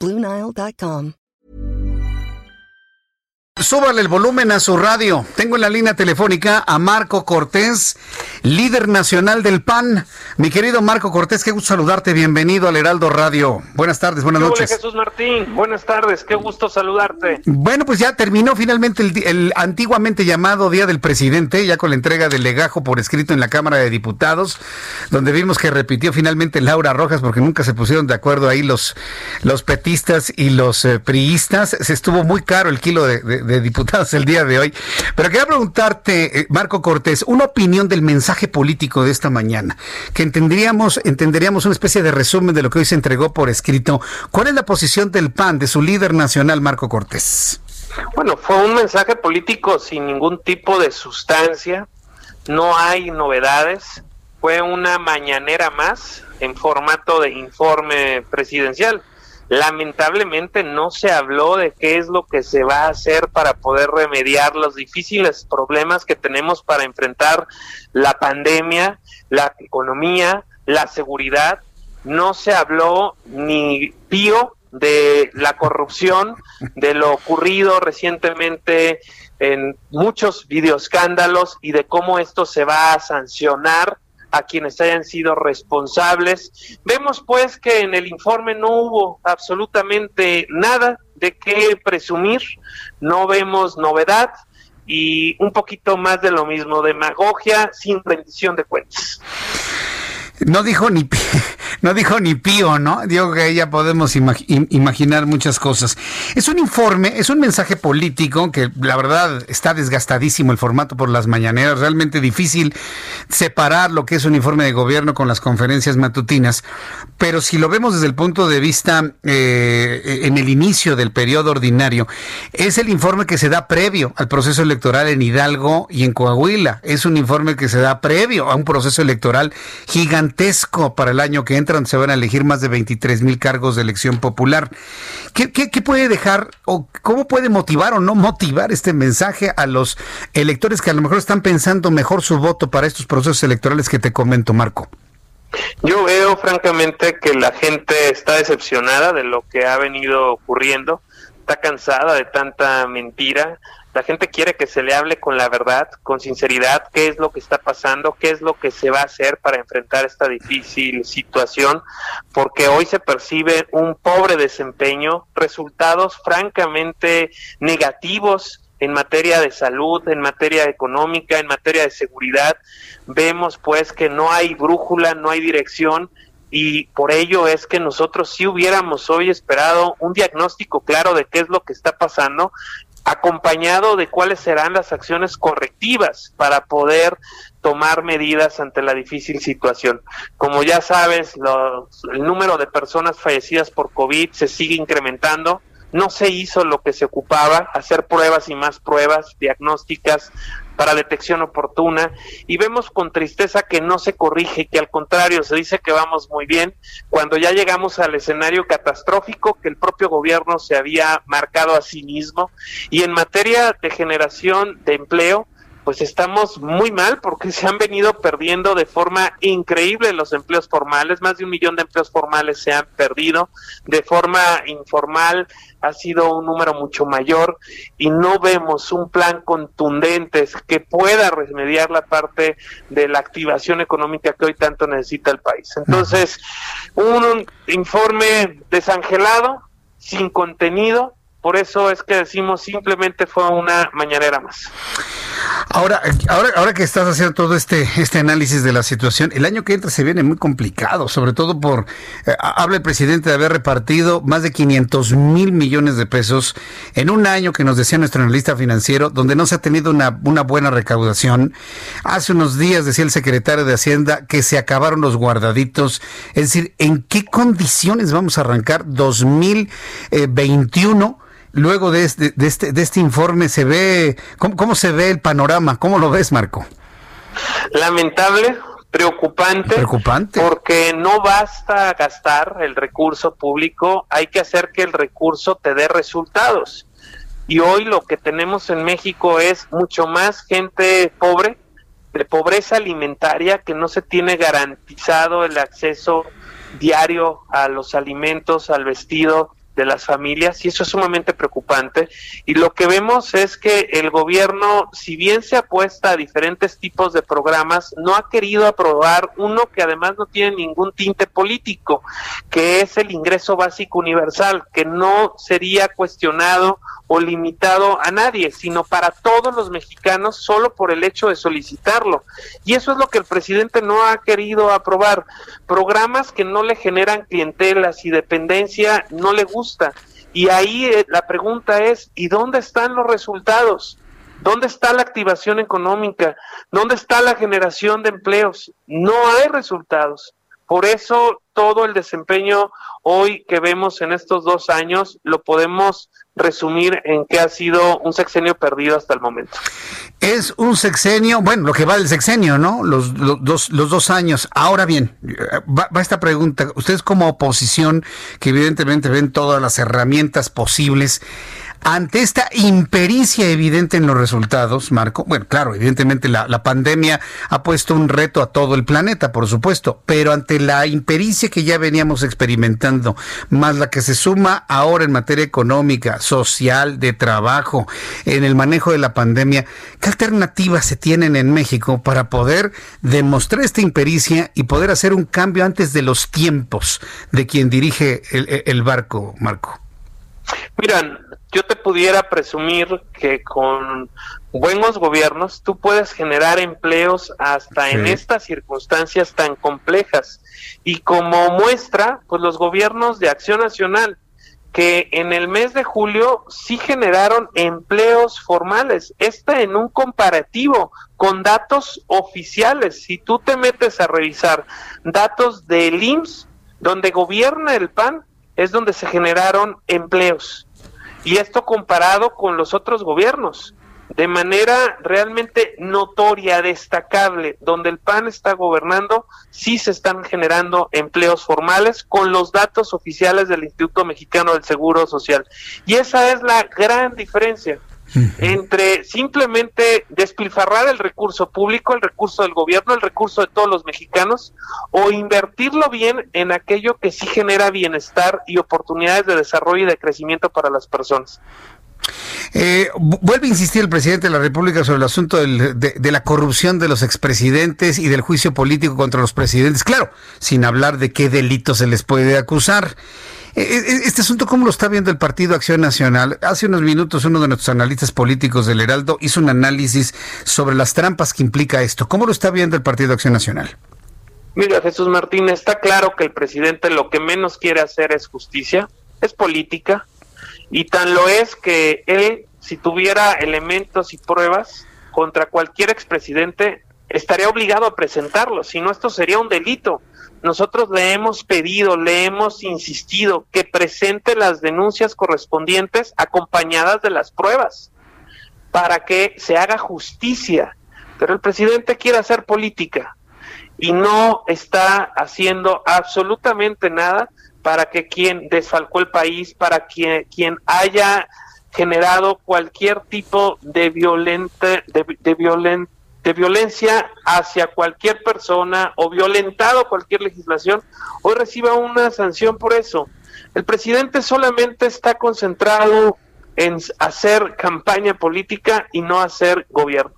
Bluenile.com. Súbale el volumen a su radio. Tengo en la línea telefónica a Marco Cortés, líder nacional del PAN. Mi querido Marco Cortés, qué gusto saludarte. Bienvenido al Heraldo Radio. Buenas tardes, buenas Hola, noches. Jesús Martín, buenas tardes, qué gusto saludarte. Bueno, pues ya terminó finalmente el, antiguamente llamado Día del Presidente, ya con la entrega del legajo por escrito en la Cámara de Diputados, donde vimos que repitió finalmente Laura Rojas, porque nunca se pusieron de acuerdo ahí los, los petistas y los eh, priistas. Se estuvo muy caro el kilo de, de- de diputados el día de hoy. Pero quería preguntarte, eh, Marco Cortés, una opinión del mensaje político de esta mañana, que entenderíamos, entenderíamos una especie de resumen de lo que hoy se entregó por escrito. ¿Cuál es la posición del PAN, de su líder nacional, Marco Cortés? Bueno, fue un mensaje político sin ningún tipo de sustancia, no hay novedades, fue una mañanera más en formato de informe presidencial. Lamentablemente no se habló de qué es lo que se va a hacer para poder remediar los difíciles problemas que tenemos para enfrentar la pandemia, la economía, la seguridad. No se habló ni pío de la corrupción, de lo ocurrido recientemente en muchos videoescándalos y de cómo esto se va a sancionar a quienes hayan sido responsables. Vemos pues que en el informe no hubo absolutamente nada de qué presumir, no vemos novedad y un poquito más de lo mismo, demagogia sin rendición de cuentas. No dijo ni no dijo ni pío, ¿no? Digo que ya podemos imag- im- imaginar muchas cosas. Es un informe, es un mensaje político que la verdad está desgastadísimo el formato por las mañaneras, realmente difícil separar lo que es un informe de gobierno con las conferencias matutinas. Pero si lo vemos desde el punto de vista eh, en el inicio del periodo ordinario, es el informe que se da previo al proceso electoral en Hidalgo y en Coahuila. Es un informe que se da previo a un proceso electoral gigantesco para el año que entra, donde se van a elegir más de 23 mil cargos de elección popular. ¿Qué, qué, qué puede dejar o cómo puede motivar o no motivar este mensaje a los electores que a lo mejor están pensando mejor su voto para estos procesos electorales que te comento, Marco? Yo veo francamente que la gente está decepcionada de lo que ha venido ocurriendo, está cansada de tanta mentira. La gente quiere que se le hable con la verdad, con sinceridad, qué es lo que está pasando, qué es lo que se va a hacer para enfrentar esta difícil situación, porque hoy se percibe un pobre desempeño, resultados francamente negativos en materia de salud, en materia económica, en materia de seguridad. Vemos pues que no hay brújula, no hay dirección y por ello es que nosotros sí hubiéramos hoy esperado un diagnóstico claro de qué es lo que está pasando, acompañado de cuáles serán las acciones correctivas para poder tomar medidas ante la difícil situación. Como ya sabes, los- el número de personas fallecidas por COVID se sigue incrementando. No se hizo lo que se ocupaba, hacer pruebas y más pruebas diagnósticas para detección oportuna y vemos con tristeza que no se corrige, que al contrario se dice que vamos muy bien cuando ya llegamos al escenario catastrófico que el propio gobierno se había marcado a sí mismo. Y en materia de generación de empleo pues estamos muy mal porque se han venido perdiendo de forma increíble los empleos formales, más de un millón de empleos formales se han perdido, de forma informal ha sido un número mucho mayor y no vemos un plan contundente que pueda remediar la parte de la activación económica que hoy tanto necesita el país. Entonces, un informe desangelado, sin contenido, por eso es que decimos simplemente fue una mañanera más. Ahora, ahora, ahora que estás haciendo todo este, este análisis de la situación, el año que entra se viene muy complicado, sobre todo por, eh, habla el presidente de haber repartido más de 500 mil millones de pesos en un año que nos decía nuestro analista financiero, donde no se ha tenido una, una buena recaudación. Hace unos días decía el secretario de Hacienda que se acabaron los guardaditos. Es decir, ¿en qué condiciones vamos a arrancar 2021? Luego de este, de este, de este informe se ve, ¿cómo, se ve el panorama? ¿Cómo lo ves, Marco? Lamentable, preocupante, preocupante, porque no basta gastar el recurso público, hay que hacer que el recurso te dé resultados. Y hoy lo que tenemos en México es mucho más gente pobre, de pobreza alimentaria, que no se tiene garantizado el acceso diario a los alimentos, al vestido, de las familias y eso es sumamente preocupante. Y lo que vemos es que el gobierno, si bien se apuesta a diferentes tipos de programas, no ha querido aprobar uno que además no tiene ningún tinte político, que es el ingreso básico universal, que no sería cuestionado o limitado a nadie, sino para todos los mexicanos solo por el hecho de solicitarlo. Y eso es lo que el presidente no ha querido aprobar. Programas que no le generan clientelas y dependencia no le Y ahí eh, la pregunta es, ¿y dónde están los resultados? ¿Dónde está la activación económica? ¿Dónde está la generación de empleos? No hay resultados. Por eso todo el desempeño hoy que vemos en estos dos años lo podemos resumir en que ha sido un sexenio perdido hasta el momento. Es un sexenio, bueno, lo que va del sexenio, ¿no? Los, dos, los dos años. Ahora bien, va, va, esta pregunta. Ustedes como oposición, que evidentemente ven todas las herramientas posibles, ante esta impericia evidente en los resultados, Marco, bueno, claro, evidentemente la, pandemia ha puesto un reto a todo el planeta, por supuesto, pero ante la impericia que ya veníamos experimentando, más la que se suma ahora en materia económica, social, de trabajo, en el manejo de la pandemia, ¿qué alternativas se tienen en México para poder demostrar esta impericia y poder hacer un cambio antes de los tiempos de quien dirige el, el barco, Marco? Miran, yo te pudiera presumir que con buenos gobiernos tú puedes generar empleos hasta en estas circunstancias tan complejas. Y como muestra, pues los gobiernos de Acción Nacional, que en el mes de julio sí generaron empleos formales. Este en un comparativo con datos oficiales. Si tú te metes a revisar datos del IMSS, donde gobierna el PAN, es donde se generaron empleos. Y esto comparado con los otros gobiernos, de manera realmente notoria, destacable, donde el PAN está gobernando, sí se están generando empleos formales con los datos oficiales del Instituto Mexicano del Seguro Social. Y esa es la gran diferencia entre simplemente despilfarrar el recurso público, el recurso del gobierno, el recurso de todos los mexicanos, o invertirlo bien en aquello que sí genera bienestar y oportunidades de desarrollo y de crecimiento para las personas. Eh, vuelve a insistir el presidente de la República sobre el asunto de, la corrupción de los expresidentes y del juicio político contra los presidentes. Claro, sin hablar de qué delitos se les puede acusar. Eh, eh, este asunto, ¿cómo lo está viendo el Partido Acción Nacional? Hace unos minutos uno de nuestros analistas políticos del Heraldo hizo un análisis sobre las trampas que implica esto. ¿Cómo lo está viendo el Partido Acción Nacional? Mira, Jesús Martín, está claro que el presidente lo que menos quiere hacer es justicia, es política, y tan lo es que él, si tuviera elementos y pruebas contra cualquier expresidente, estaría obligado a presentarlos, si no esto sería un delito. Nosotros le hemos pedido, le hemos insistido que presente las denuncias correspondientes acompañadas de las pruebas para que se haga justicia. Pero el presidente quiere hacer política y no está haciendo absolutamente nada para que quien desfalcó el país, para quien, quien haya generado cualquier tipo de violente, de, de violente de violencia hacia cualquier persona o violentado cualquier legislación, hoy reciba una sanción por eso. El presidente solamente está concentrado en hacer campaña política y no hacer gobierno.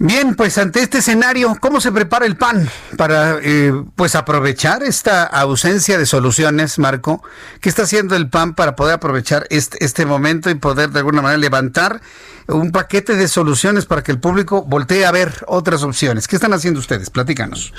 Bien, pues ante este escenario, ¿cómo se prepara el PAN para eh, pues aprovechar esta ausencia de soluciones, Marco? ¿Qué está haciendo el PAN para poder aprovechar este, este momento y poder de alguna manera levantar un paquete de soluciones para que el público voltee a ver otras opciones. ¿Qué están haciendo ustedes? Platícanos.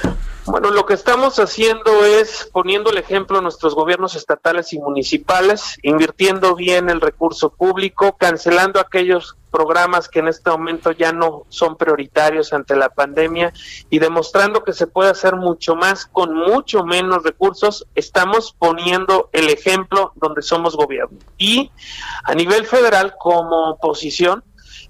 Bueno, lo que estamos haciendo es poniendo el ejemplo a nuestros gobiernos estatales y municipales, invirtiendo bien el recurso público, cancelando aquellos programas que en este momento ya no son prioritarios ante la pandemia y demostrando que se puede hacer mucho más con mucho menos recursos, estamos poniendo el ejemplo donde somos gobierno. Y a nivel federal, como oposición,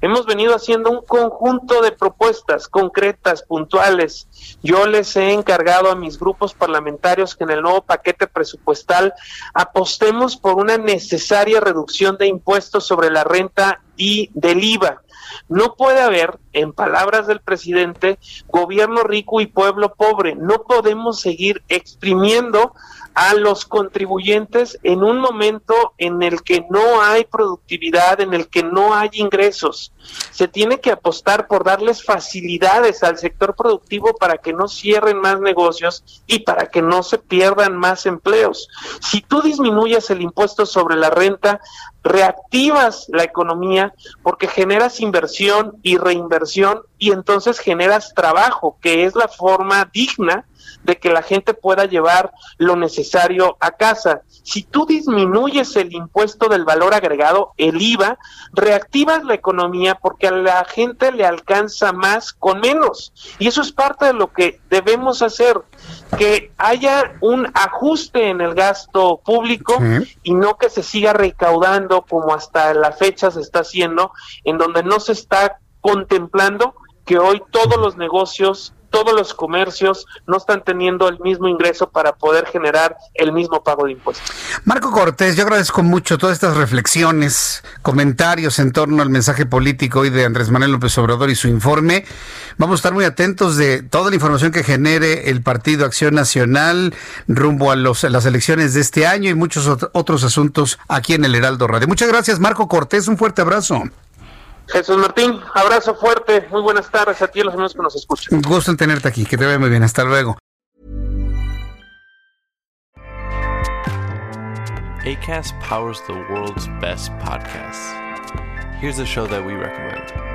hemos venido haciendo un conjunto de propuestas concretas, puntuales. Yo les he encargado a mis grupos parlamentarios que en el nuevo paquete presupuestal apostemos por una necesaria reducción de impuestos sobre la renta y del IVA. No puede haber, en palabras del presidente, gobierno rico y pueblo pobre. No podemos seguir exprimiendo a los contribuyentes en un momento en el que no hay productividad, en el que no hay ingresos. Se tiene que apostar por darles facilidades al sector productivo para que no cierren más negocios y para que no se pierdan más empleos. Si tú disminuyes el impuesto sobre la renta, reactivas la economía porque generas inversión y reinversión y entonces generas trabajo, que es la forma digna de que la gente pueda llevar lo necesario a casa. Si tú disminuyes el impuesto del valor agregado, el IVA, reactivas la economía porque a la gente le alcanza más con menos. Y eso es parte de lo que debemos hacer, que haya un ajuste en el gasto público y no que se siga recaudando como hasta la fecha se está haciendo, en donde no se está contemplando que hoy todos los negocios todos los comercios no están teniendo el mismo ingreso para poder generar el mismo pago de impuestos. Marco Cortés, yo agradezco mucho todas estas reflexiones, comentarios en torno al mensaje político hoy de Andrés Manuel López Obrador y su informe. Vamos a estar muy atentos de toda la información que genere el Partido Acción Nacional rumbo a, los, a las elecciones de este año y muchos otros asuntos aquí en el Heraldo Radio. Muchas gracias, Marco Cortés. Un fuerte abrazo. Jesús Martín, abrazo fuerte, muy buenas tardes a ti y a los amigos que nos escuchan. Un gusto en tenerte aquí, que te vaya muy bien, hasta luego. ACAST powers the world's best podcasts. Here's a show that we recommend.